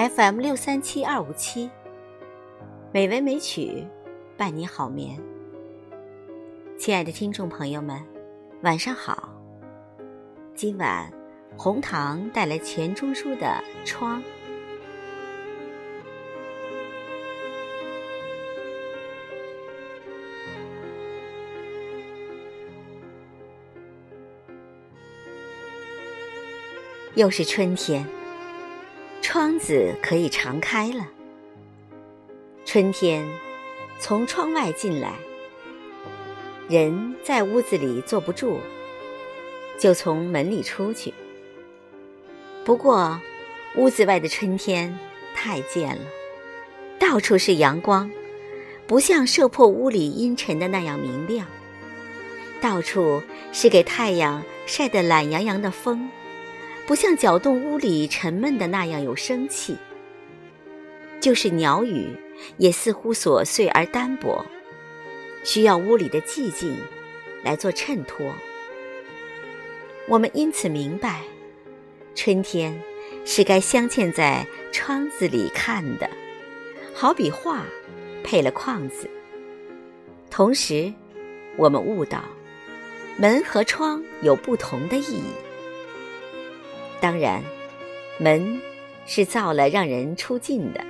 FM 六三七二五七，美文美曲伴你好眠。亲爱的听众朋友们，晚上好。今晚红糖带来钱钟书的《窗》。又是春天。窗子可以常开了。春天从窗外进来，人在屋子里坐不住，就从门里出去。不过，屋子外的春天太贱了，到处是阳光，不像射破屋里阴沉的那样明亮；到处是给太阳晒得懒洋洋的风。不像搅动屋里沉闷的那样有生气，就是鸟语也似乎琐碎而单薄，需要屋里的寂静来做衬托。我们因此明白，春天是该镶嵌在窗子里看的，好比画配了框子。同时，我们悟到，门和窗有不同的意义。当然，门是造了让人出进的，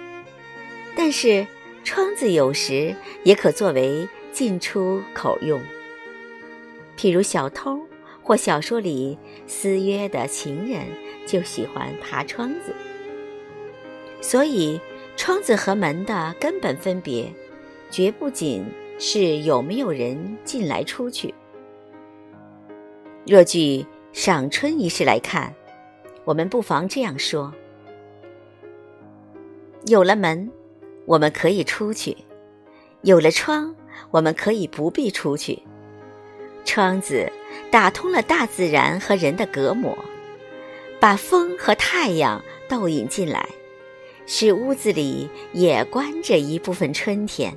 但是窗子有时也可作为进出口用。譬如小偷或小说里私约的情人就喜欢爬窗子。所以，窗子和门的根本分别，绝不仅是有没有人进来出去。若据赏春一事来看。我们不妨这样说：有了门，我们可以出去；有了窗，我们可以不必出去。窗子打通了大自然和人的隔膜，把风和太阳都引进来，使屋子里也关着一部分春天，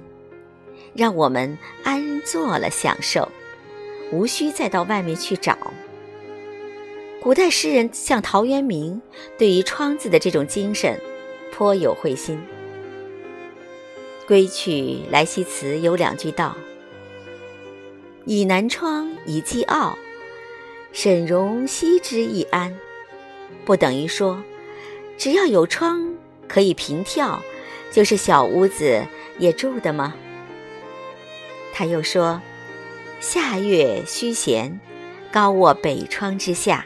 让我们安坐了享受，无需再到外面去找。古代诗人像陶渊明，对于窗子的这种精神，颇有会心。《归去来兮辞》有两句道：“倚南窗以寄傲，沈容膝之易安。”不等于说，只要有窗可以平眺，就是小屋子也住的吗？他又说：“夏月虚闲，高卧北窗之下。”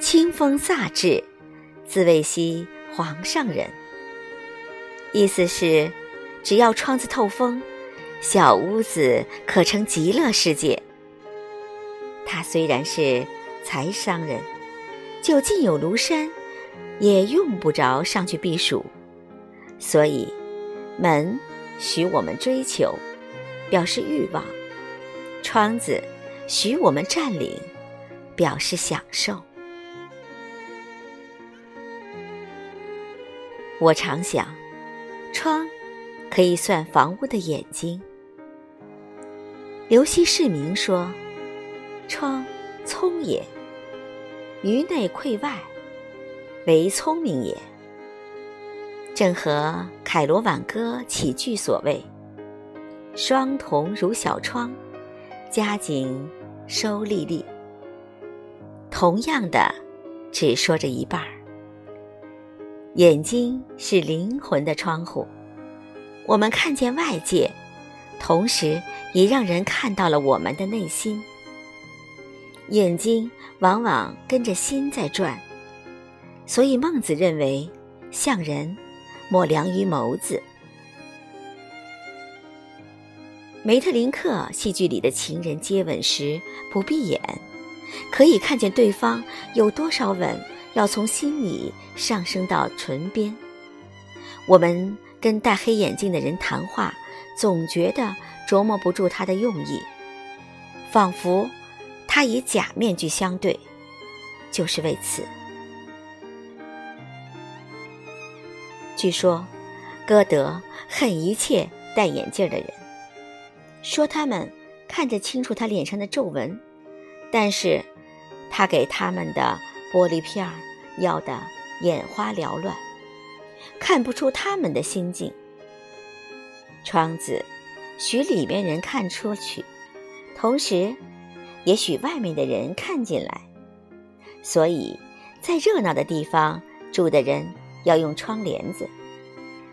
清风飒至，自谓兮皇上人。意思是，只要窗子透风，小屋子可成极乐世界。他虽然是财商人，就近有庐山，也用不着上去避暑。所以，门许我们追求，表示欲望；窗子许我们占领，表示享受。我常想，窗可以算房屋的眼睛。刘熙市民说：“窗，聪也；于内窥外，为聪明也。”正和凯罗挽歌起句所谓：“双瞳如小窗，佳景收丽丽。”同样的，只说着一半儿。眼睛是灵魂的窗户，我们看见外界，同时也让人看到了我们的内心。眼睛往往跟着心在转，所以孟子认为，像人莫良于眸子。梅特林克戏剧里的情人接吻时不闭眼，可以看见对方有多少吻。要从心里上升到唇边。我们跟戴黑眼镜的人谈话，总觉得琢磨不住他的用意，仿佛他以假面具相对，就是为此。据说，歌德恨一切戴眼镜的人，说他们看得清楚他脸上的皱纹，但是他给他们的。玻璃片儿要得眼花缭乱，看不出他们的心境。窗子许里面人看出去，同时也许外面的人看进来。所以在热闹的地方住的人要用窗帘子，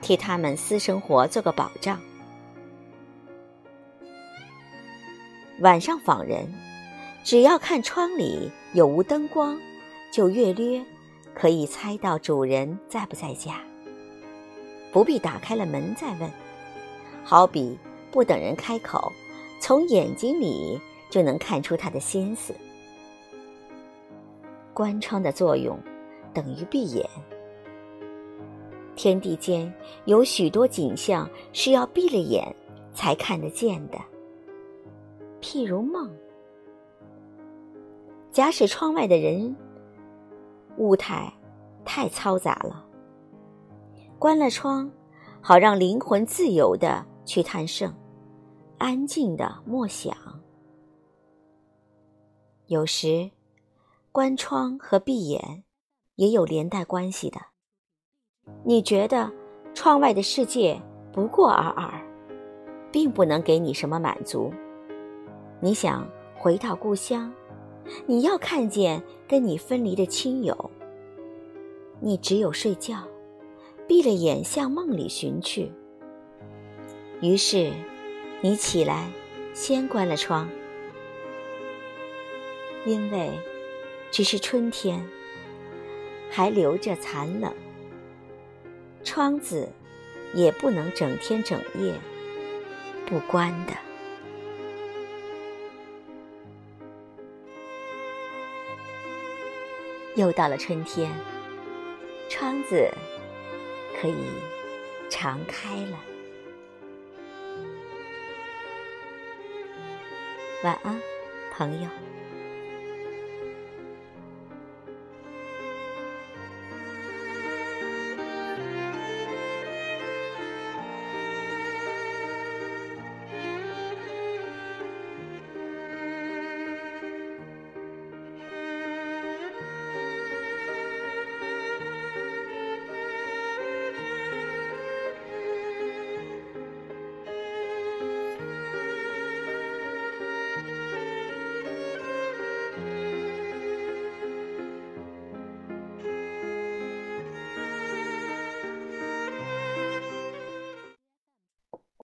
替他们私生活做个保障。晚上访人，只要看窗里有无灯光，就略略可以猜到主人在不在家。不必打开了门再问，好比不等人开口，从眼睛里就能看出他的心思。关窗的作用等于闭眼。天地间有许多景象是要闭了眼才看得见的。譬如梦，假使窗外的人物态太嘈杂了，关了窗，好让灵魂自由的去探圣，安静的默想。有时，关窗和闭眼也有连带关系的。你觉得窗外的世界不过尔尔，并不能给你什么满足。你想回到故乡，你要看见跟你分离的亲友。你只有睡觉，闭了眼向梦里寻去。于是，你起来，先关了窗，因为只是春天，还留着残冷。窗子也不能整天整夜不关的。又到了春天，窗子可以常开了。晚安，朋友。